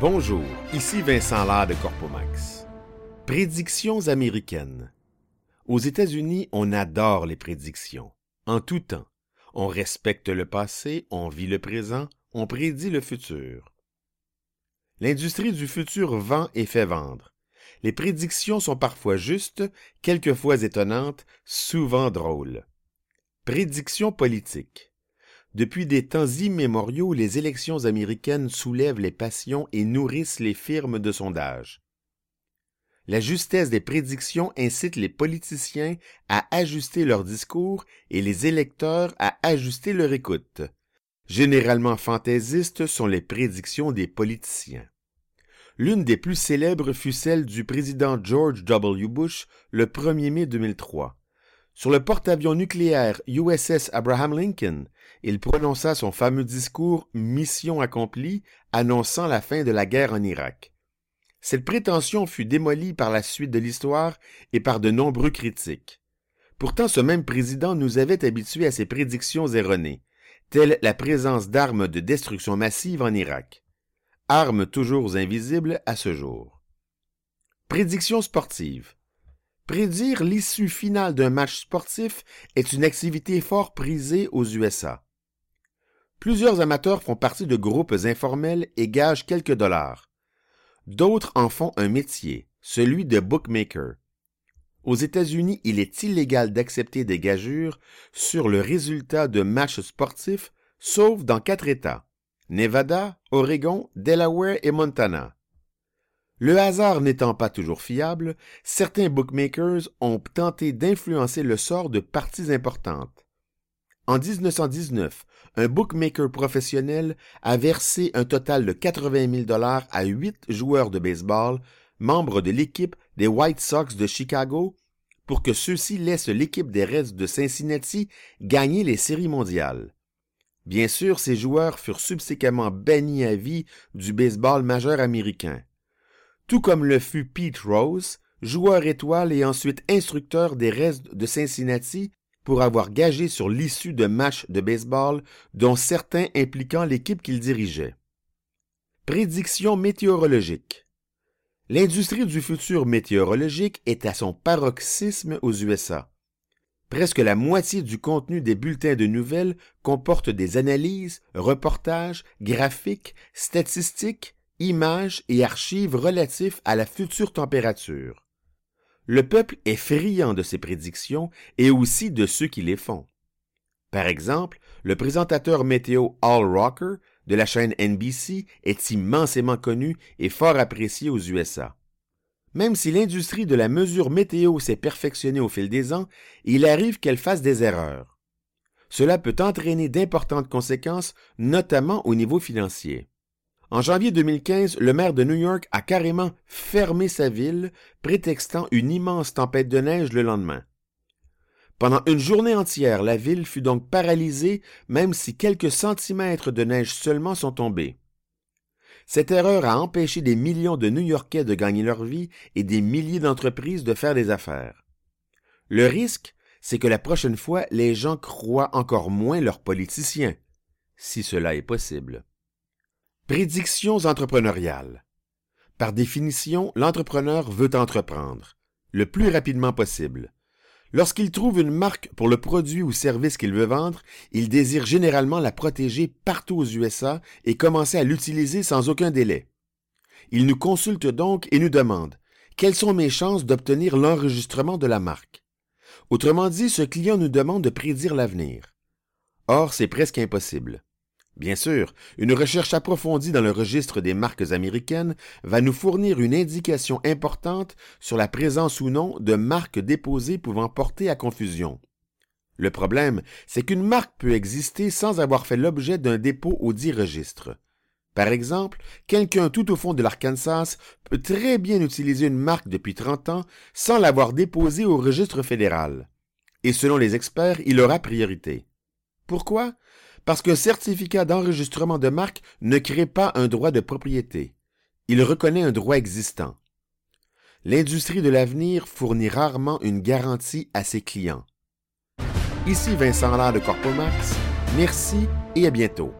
Bonjour, ici Vincent Lard de Corpomax. Prédictions américaines. Aux États-Unis, on adore les prédictions, en tout temps. On respecte le passé, on vit le présent, on prédit le futur. L'industrie du futur vend et fait vendre. Les prédictions sont parfois justes, quelquefois étonnantes, souvent drôles. Prédictions politiques. Depuis des temps immémoriaux, les élections américaines soulèvent les passions et nourrissent les firmes de sondage. La justesse des prédictions incite les politiciens à ajuster leur discours et les électeurs à ajuster leur écoute. Généralement fantaisistes sont les prédictions des politiciens. L'une des plus célèbres fut celle du président George W. Bush le 1er mai 2003. Sur le porte-avions nucléaire USS Abraham Lincoln, il prononça son fameux discours Mission accomplie, annonçant la fin de la guerre en Irak. Cette prétention fut démolie par la suite de l'histoire et par de nombreux critiques. Pourtant, ce même président nous avait habitués à ses prédictions erronées, telles la présence d'armes de destruction massive en Irak. Armes toujours invisibles à ce jour. Prédictions sportives. Prédire l'issue finale d'un match sportif est une activité fort prisée aux USA. Plusieurs amateurs font partie de groupes informels et gagent quelques dollars. D'autres en font un métier, celui de bookmaker. Aux États-Unis, il est illégal d'accepter des gagures sur le résultat de matchs sportifs, sauf dans quatre États Nevada, Oregon, Delaware et Montana. Le hasard n'étant pas toujours fiable, certains bookmakers ont tenté d'influencer le sort de parties importantes. En 1919, un bookmaker professionnel a versé un total de 80 000 dollars à huit joueurs de baseball, membres de l'équipe des White Sox de Chicago, pour que ceux-ci laissent l'équipe des Reds de Cincinnati gagner les séries mondiales. Bien sûr, ces joueurs furent subséquemment bannis à vie du baseball majeur américain tout comme le fut Pete Rose, joueur étoile et ensuite instructeur des restes de Cincinnati pour avoir gagé sur l'issue de matchs de baseball dont certains impliquant l'équipe qu'il dirigeait. Prédiction météorologique. L'industrie du futur météorologique est à son paroxysme aux USA. Presque la moitié du contenu des bulletins de nouvelles comporte des analyses, reportages, graphiques, statistiques, images et archives relatifs à la future température. Le peuple est friand de ces prédictions et aussi de ceux qui les font. Par exemple, le présentateur météo Al Rocker de la chaîne NBC est immensément connu et fort apprécié aux USA. Même si l'industrie de la mesure météo s'est perfectionnée au fil des ans, il arrive qu'elle fasse des erreurs. Cela peut entraîner d'importantes conséquences, notamment au niveau financier. En janvier 2015, le maire de New York a carrément fermé sa ville, prétextant une immense tempête de neige le lendemain. Pendant une journée entière, la ville fut donc paralysée, même si quelques centimètres de neige seulement sont tombés. Cette erreur a empêché des millions de New-Yorkais de gagner leur vie et des milliers d'entreprises de faire des affaires. Le risque, c'est que la prochaine fois, les gens croient encore moins leurs politiciens, si cela est possible. Prédictions entrepreneuriales. Par définition, l'entrepreneur veut entreprendre, le plus rapidement possible. Lorsqu'il trouve une marque pour le produit ou service qu'il veut vendre, il désire généralement la protéger partout aux USA et commencer à l'utiliser sans aucun délai. Il nous consulte donc et nous demande quelles sont mes chances d'obtenir l'enregistrement de la marque? Autrement dit, ce client nous demande de prédire l'avenir. Or, c'est presque impossible. Bien sûr, une recherche approfondie dans le registre des marques américaines va nous fournir une indication importante sur la présence ou non de marques déposées pouvant porter à confusion. Le problème, c'est qu'une marque peut exister sans avoir fait l'objet d'un dépôt au dit registre. Par exemple, quelqu'un tout au fond de l'Arkansas peut très bien utiliser une marque depuis 30 ans sans l'avoir déposée au registre fédéral. Et selon les experts, il aura priorité. Pourquoi? Parce qu'un certificat d'enregistrement de marque ne crée pas un droit de propriété. Il reconnaît un droit existant. L'industrie de l'avenir fournit rarement une garantie à ses clients. Ici Vincent Lard de Corpomax. Merci et à bientôt.